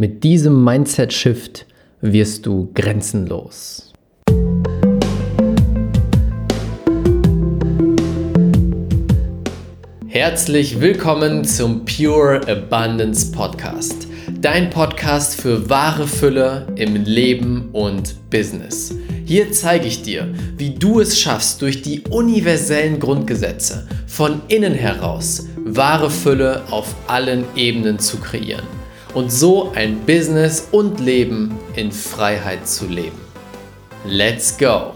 Mit diesem Mindset-Shift wirst du grenzenlos. Herzlich willkommen zum Pure Abundance Podcast. Dein Podcast für wahre Fülle im Leben und Business. Hier zeige ich dir, wie du es schaffst, durch die universellen Grundgesetze von innen heraus wahre Fülle auf allen Ebenen zu kreieren und so ein Business und Leben in Freiheit zu leben. Let's go!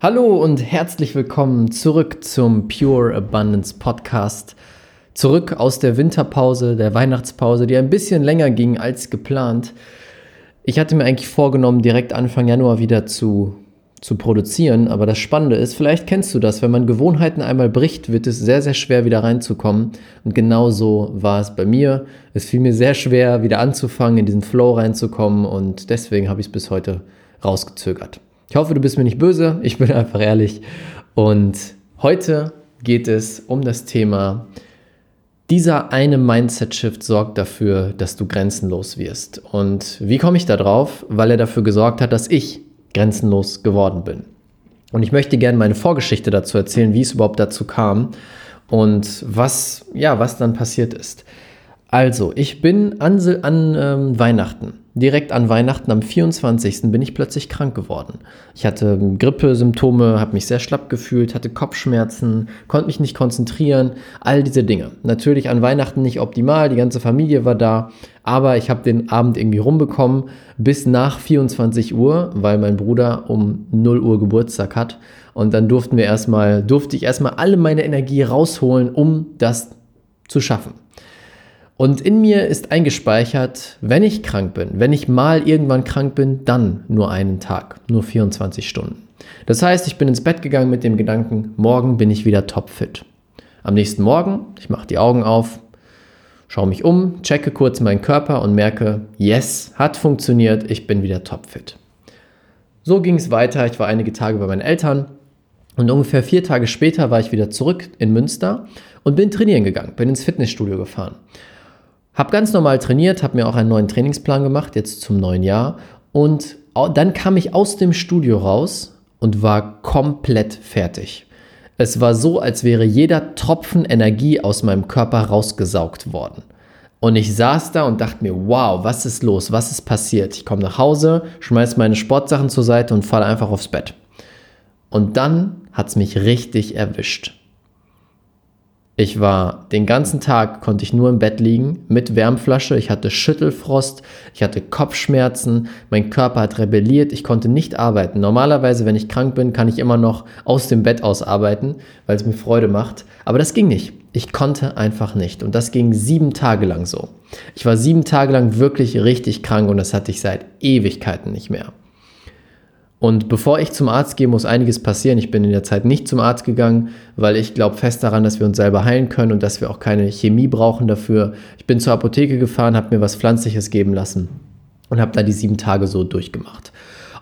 Hallo und herzlich willkommen zurück zum Pure Abundance Podcast. Zurück aus der Winterpause, der Weihnachtspause, die ein bisschen länger ging als geplant. Ich hatte mir eigentlich vorgenommen, direkt Anfang Januar wieder zu zu produzieren. Aber das Spannende ist, vielleicht kennst du das, wenn man Gewohnheiten einmal bricht, wird es sehr, sehr schwer wieder reinzukommen. Und genau so war es bei mir. Es fiel mir sehr schwer, wieder anzufangen, in diesen Flow reinzukommen. Und deswegen habe ich es bis heute rausgezögert. Ich hoffe, du bist mir nicht böse. Ich bin einfach ehrlich. Und heute geht es um das Thema, dieser eine Mindset-Shift sorgt dafür, dass du grenzenlos wirst. Und wie komme ich da drauf? Weil er dafür gesorgt hat, dass ich grenzenlos geworden bin. Und ich möchte gerne meine Vorgeschichte dazu erzählen, wie es überhaupt dazu kam und was, ja, was dann passiert ist. Also, ich bin an, an ähm, Weihnachten direkt an Weihnachten am 24. bin ich plötzlich krank geworden. Ich hatte Grippesymptome, habe mich sehr schlapp gefühlt, hatte Kopfschmerzen, konnte mich nicht konzentrieren, all diese Dinge. Natürlich an Weihnachten nicht optimal, die ganze Familie war da, aber ich habe den Abend irgendwie rumbekommen bis nach 24 Uhr, weil mein Bruder um 0 Uhr Geburtstag hat und dann durften wir erstmal durfte ich erstmal alle meine Energie rausholen, um das zu schaffen. Und in mir ist eingespeichert, wenn ich krank bin, wenn ich mal irgendwann krank bin, dann nur einen Tag, nur 24 Stunden. Das heißt, ich bin ins Bett gegangen mit dem Gedanken, morgen bin ich wieder topfit. Am nächsten Morgen, ich mache die Augen auf, schaue mich um, checke kurz meinen Körper und merke, yes, hat funktioniert, ich bin wieder topfit. So ging es weiter. Ich war einige Tage bei meinen Eltern und ungefähr vier Tage später war ich wieder zurück in Münster und bin trainieren gegangen, bin ins Fitnessstudio gefahren. Hab ganz normal trainiert, habe mir auch einen neuen Trainingsplan gemacht, jetzt zum neuen Jahr. Und dann kam ich aus dem Studio raus und war komplett fertig. Es war so, als wäre jeder Tropfen Energie aus meinem Körper rausgesaugt worden. Und ich saß da und dachte mir, wow, was ist los? Was ist passiert? Ich komme nach Hause, schmeiße meine Sportsachen zur Seite und falle einfach aufs Bett. Und dann hat es mich richtig erwischt. Ich war den ganzen Tag, konnte ich nur im Bett liegen mit Wärmflasche. Ich hatte Schüttelfrost, ich hatte Kopfschmerzen, mein Körper hat rebelliert, ich konnte nicht arbeiten. Normalerweise, wenn ich krank bin, kann ich immer noch aus dem Bett aus arbeiten, weil es mir Freude macht. Aber das ging nicht. Ich konnte einfach nicht. Und das ging sieben Tage lang so. Ich war sieben Tage lang wirklich richtig krank und das hatte ich seit Ewigkeiten nicht mehr. Und bevor ich zum Arzt gehe, muss einiges passieren. Ich bin in der Zeit nicht zum Arzt gegangen, weil ich glaube fest daran, dass wir uns selber heilen können und dass wir auch keine Chemie brauchen dafür. Ich bin zur Apotheke gefahren, habe mir was Pflanzliches geben lassen und habe da die sieben Tage so durchgemacht.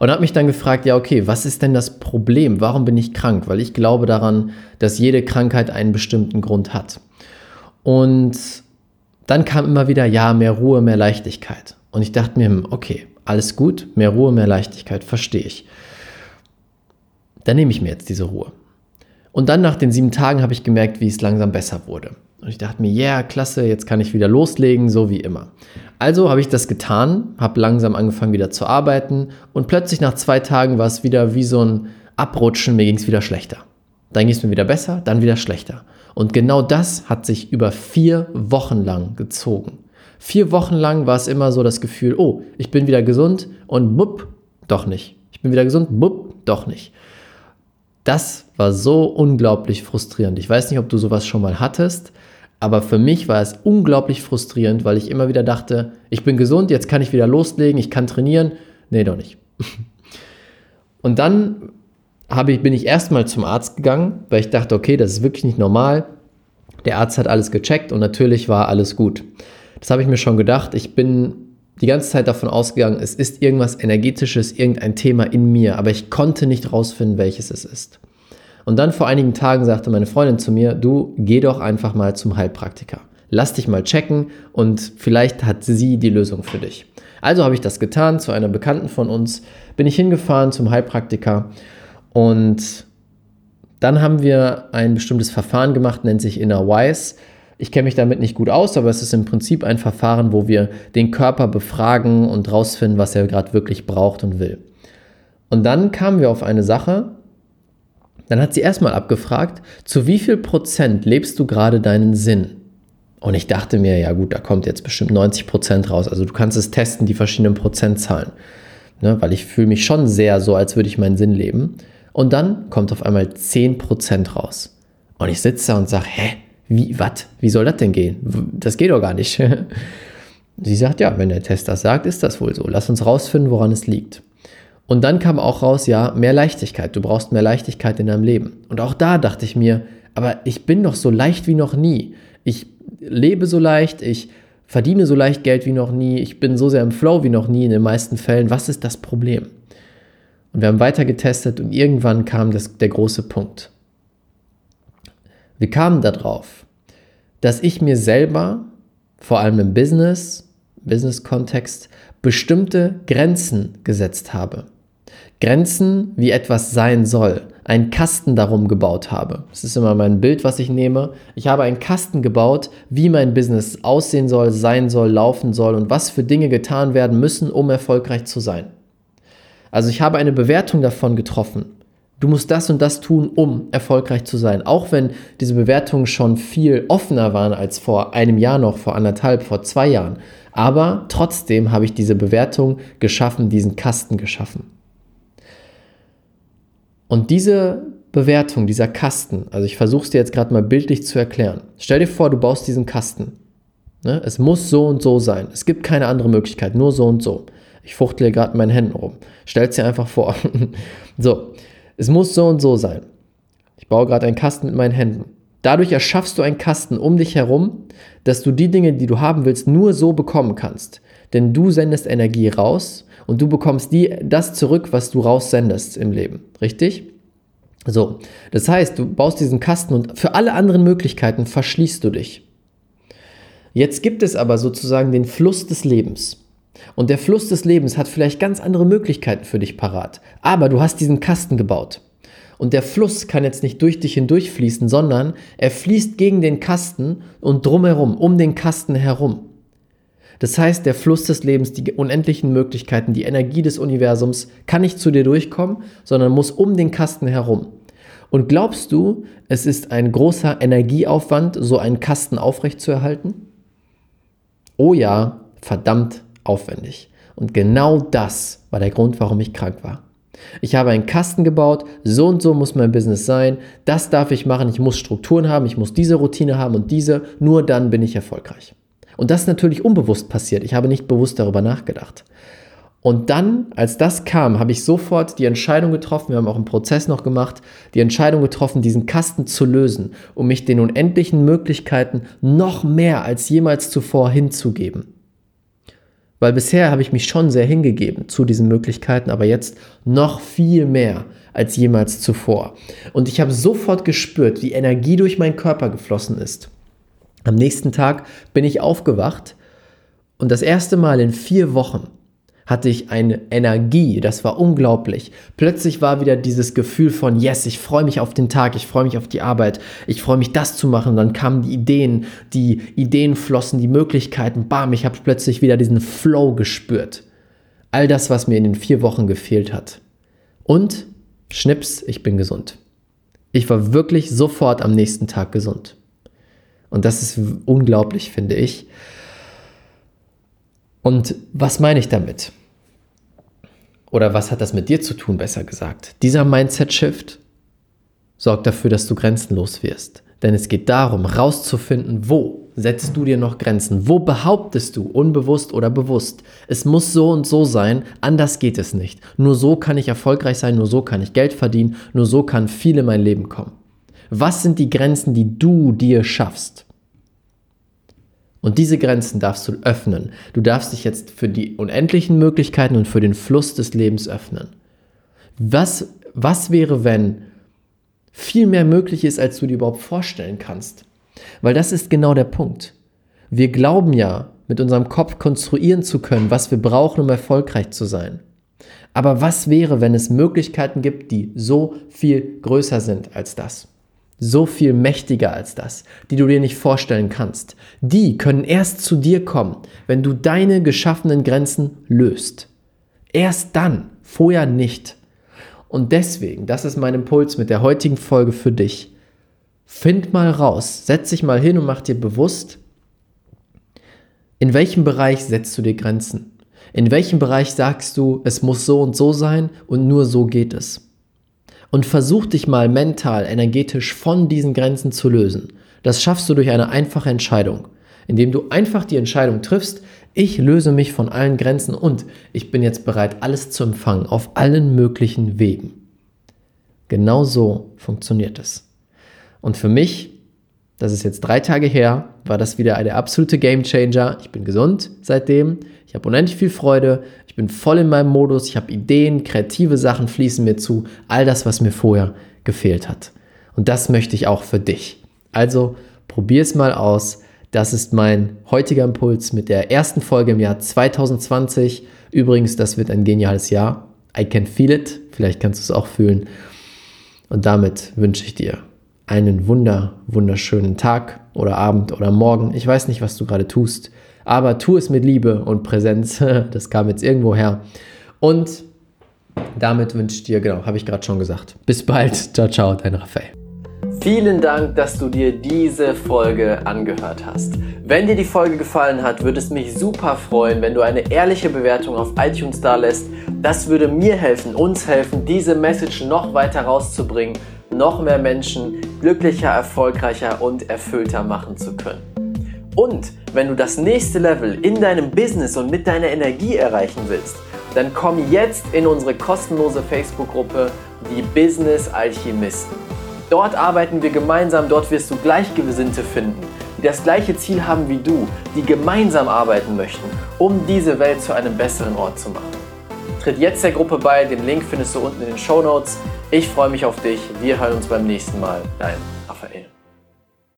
Und habe mich dann gefragt, ja, okay, was ist denn das Problem? Warum bin ich krank? Weil ich glaube daran, dass jede Krankheit einen bestimmten Grund hat. Und dann kam immer wieder, ja, mehr Ruhe, mehr Leichtigkeit. Und ich dachte mir, hm, okay, alles gut, mehr Ruhe, mehr Leichtigkeit, verstehe ich. Dann nehme ich mir jetzt diese Ruhe. Und dann nach den sieben Tagen habe ich gemerkt, wie es langsam besser wurde. Und ich dachte mir, ja, yeah, klasse, jetzt kann ich wieder loslegen, so wie immer. Also habe ich das getan, habe langsam angefangen wieder zu arbeiten und plötzlich nach zwei Tagen war es wieder wie so ein Abrutschen, mir ging es wieder schlechter. Dann ging es mir wieder besser, dann wieder schlechter. Und genau das hat sich über vier Wochen lang gezogen. Vier Wochen lang war es immer so das Gefühl, oh, ich bin wieder gesund und bupp, doch nicht. Ich bin wieder gesund, bupp, doch nicht. Das war so unglaublich frustrierend. Ich weiß nicht, ob du sowas schon mal hattest, aber für mich war es unglaublich frustrierend, weil ich immer wieder dachte, ich bin gesund, jetzt kann ich wieder loslegen, ich kann trainieren. Nee, doch nicht. Und dann habe ich, bin ich erstmal zum Arzt gegangen, weil ich dachte, okay, das ist wirklich nicht normal. Der Arzt hat alles gecheckt und natürlich war alles gut. Das habe ich mir schon gedacht. Ich bin die ganze Zeit davon ausgegangen, es ist irgendwas Energetisches, irgendein Thema in mir, aber ich konnte nicht rausfinden, welches es ist. Und dann vor einigen Tagen sagte meine Freundin zu mir, du geh doch einfach mal zum Heilpraktiker. Lass dich mal checken und vielleicht hat sie die Lösung für dich. Also habe ich das getan. Zu einer Bekannten von uns bin ich hingefahren zum Heilpraktiker und dann haben wir ein bestimmtes Verfahren gemacht, nennt sich Inner Wise. Ich kenne mich damit nicht gut aus, aber es ist im Prinzip ein Verfahren, wo wir den Körper befragen und rausfinden, was er gerade wirklich braucht und will. Und dann kamen wir auf eine Sache, dann hat sie erstmal abgefragt, zu wie viel Prozent lebst du gerade deinen Sinn? Und ich dachte mir, ja gut, da kommt jetzt bestimmt 90 Prozent raus. Also du kannst es testen, die verschiedenen Prozentzahlen. Ne, weil ich fühle mich schon sehr so, als würde ich meinen Sinn leben. Und dann kommt auf einmal 10 Prozent raus. Und ich sitze da und sage, hä, wie, was? Wie soll das denn gehen? Das geht doch gar nicht. Sie sagt, ja, wenn der Test das sagt, ist das wohl so. Lass uns rausfinden, woran es liegt. Und dann kam auch raus, ja, mehr Leichtigkeit. Du brauchst mehr Leichtigkeit in deinem Leben. Und auch da dachte ich mir, aber ich bin doch so leicht wie noch nie. Ich lebe so leicht, ich verdiene so leicht Geld wie noch nie, ich bin so sehr im Flow wie noch nie in den meisten Fällen. Was ist das Problem? Und wir haben weiter getestet und irgendwann kam das, der große Punkt. Wir kamen darauf, dass ich mir selber, vor allem im Business, Business-Kontext, bestimmte Grenzen gesetzt habe. Grenzen, wie etwas sein soll, einen Kasten darum gebaut habe. Das ist immer mein Bild, was ich nehme. Ich habe einen Kasten gebaut, wie mein Business aussehen soll, sein soll, laufen soll und was für Dinge getan werden müssen, um erfolgreich zu sein. Also ich habe eine Bewertung davon getroffen du musst das und das tun, um erfolgreich zu sein. Auch wenn diese Bewertungen schon viel offener waren als vor einem Jahr noch, vor anderthalb, vor zwei Jahren. Aber trotzdem habe ich diese Bewertung geschaffen, diesen Kasten geschaffen. Und diese Bewertung, dieser Kasten, also ich versuche es dir jetzt gerade mal bildlich zu erklären. Stell dir vor, du baust diesen Kasten. Ne? Es muss so und so sein. Es gibt keine andere Möglichkeit, nur so und so. Ich fuchtle gerade in meinen Händen rum. Stell es dir einfach vor. so, es muss so und so sein. Ich baue gerade einen Kasten mit meinen Händen. Dadurch erschaffst du einen Kasten um dich herum, dass du die Dinge, die du haben willst, nur so bekommen kannst. Denn du sendest Energie raus und du bekommst die, das zurück, was du raussendest im Leben. Richtig? So, das heißt, du baust diesen Kasten und für alle anderen Möglichkeiten verschließt du dich. Jetzt gibt es aber sozusagen den Fluss des Lebens. Und der Fluss des Lebens hat vielleicht ganz andere Möglichkeiten für dich parat. Aber du hast diesen Kasten gebaut. Und der Fluss kann jetzt nicht durch dich hindurch fließen, sondern er fließt gegen den Kasten und drumherum, um den Kasten herum. Das heißt, der Fluss des Lebens, die unendlichen Möglichkeiten, die Energie des Universums kann nicht zu dir durchkommen, sondern muss um den Kasten herum. Und glaubst du, es ist ein großer Energieaufwand, so einen Kasten aufrechtzuerhalten? Oh ja, verdammt aufwendig. Und genau das war der Grund, warum ich krank war. Ich habe einen Kasten gebaut, so und so muss mein Business sein, das darf ich machen, ich muss Strukturen haben, ich muss diese Routine haben und diese, nur dann bin ich erfolgreich. Und das ist natürlich unbewusst passiert, ich habe nicht bewusst darüber nachgedacht. Und dann, als das kam, habe ich sofort die Entscheidung getroffen, wir haben auch einen Prozess noch gemacht, die Entscheidung getroffen, diesen Kasten zu lösen, um mich den unendlichen Möglichkeiten noch mehr als jemals zuvor hinzugeben. Weil bisher habe ich mich schon sehr hingegeben zu diesen Möglichkeiten, aber jetzt noch viel mehr als jemals zuvor. Und ich habe sofort gespürt, wie Energie durch meinen Körper geflossen ist. Am nächsten Tag bin ich aufgewacht und das erste Mal in vier Wochen hatte ich eine Energie, das war unglaublich. Plötzlich war wieder dieses Gefühl von, yes, ich freue mich auf den Tag, ich freue mich auf die Arbeit, ich freue mich das zu machen. Und dann kamen die Ideen, die Ideen flossen, die Möglichkeiten, bam, ich habe plötzlich wieder diesen Flow gespürt. All das, was mir in den vier Wochen gefehlt hat. Und, schnips, ich bin gesund. Ich war wirklich sofort am nächsten Tag gesund. Und das ist unglaublich, finde ich. Und was meine ich damit? Oder was hat das mit dir zu tun, besser gesagt? Dieser Mindset-Shift sorgt dafür, dass du grenzenlos wirst. Denn es geht darum, rauszufinden, wo setzt du dir noch Grenzen? Wo behauptest du, unbewusst oder bewusst, es muss so und so sein, anders geht es nicht. Nur so kann ich erfolgreich sein, nur so kann ich Geld verdienen, nur so kann viel in mein Leben kommen. Was sind die Grenzen, die du dir schaffst? Und diese Grenzen darfst du öffnen. Du darfst dich jetzt für die unendlichen Möglichkeiten und für den Fluss des Lebens öffnen. Was, was wäre, wenn viel mehr möglich ist, als du dir überhaupt vorstellen kannst? Weil das ist genau der Punkt. Wir glauben ja, mit unserem Kopf konstruieren zu können, was wir brauchen, um erfolgreich zu sein. Aber was wäre, wenn es Möglichkeiten gibt, die so viel größer sind als das? So viel mächtiger als das, die du dir nicht vorstellen kannst. Die können erst zu dir kommen, wenn du deine geschaffenen Grenzen löst. Erst dann, vorher nicht. Und deswegen, das ist mein Impuls mit der heutigen Folge für dich. Find mal raus, setz dich mal hin und mach dir bewusst, in welchem Bereich setzt du dir Grenzen? In welchem Bereich sagst du, es muss so und so sein und nur so geht es? Und versuch dich mal mental, energetisch von diesen Grenzen zu lösen. Das schaffst du durch eine einfache Entscheidung, indem du einfach die Entscheidung triffst, ich löse mich von allen Grenzen und ich bin jetzt bereit, alles zu empfangen, auf allen möglichen Wegen. Genau so funktioniert es. Und für mich, das ist jetzt drei Tage her, war das wieder eine absolute Game Changer. Ich bin gesund seitdem. Ich habe unendlich viel Freude. Ich bin voll in meinem Modus. Ich habe Ideen, kreative Sachen fließen mir zu. All das, was mir vorher gefehlt hat. Und das möchte ich auch für dich. Also probier es mal aus. Das ist mein heutiger Impuls mit der ersten Folge im Jahr 2020. Übrigens, das wird ein geniales Jahr. I can feel it. Vielleicht kannst du es auch fühlen. Und damit wünsche ich dir einen wunder, wunderschönen Tag oder Abend oder Morgen. Ich weiß nicht, was du gerade tust aber tu es mit Liebe und Präsenz. Das kam jetzt irgendwo her. Und damit wünsche ich dir, genau, habe ich gerade schon gesagt. Bis bald. Ciao, ciao, dein Raphael. Vielen Dank, dass du dir diese Folge angehört hast. Wenn dir die Folge gefallen hat, würde es mich super freuen, wenn du eine ehrliche Bewertung auf iTunes da lässt. Das würde mir helfen, uns helfen, diese Message noch weiter rauszubringen, noch mehr Menschen glücklicher, erfolgreicher und erfüllter machen zu können. Und wenn du das nächste Level in deinem Business und mit deiner Energie erreichen willst, dann komm jetzt in unsere kostenlose Facebook-Gruppe, die Business Alchemisten. Dort arbeiten wir gemeinsam, dort wirst du Gleichgesinnte finden, die das gleiche Ziel haben wie du, die gemeinsam arbeiten möchten, um diese Welt zu einem besseren Ort zu machen. Tritt jetzt der Gruppe bei, den Link findest du unten in den Show Notes. Ich freue mich auf dich, wir hören uns beim nächsten Mal. Dein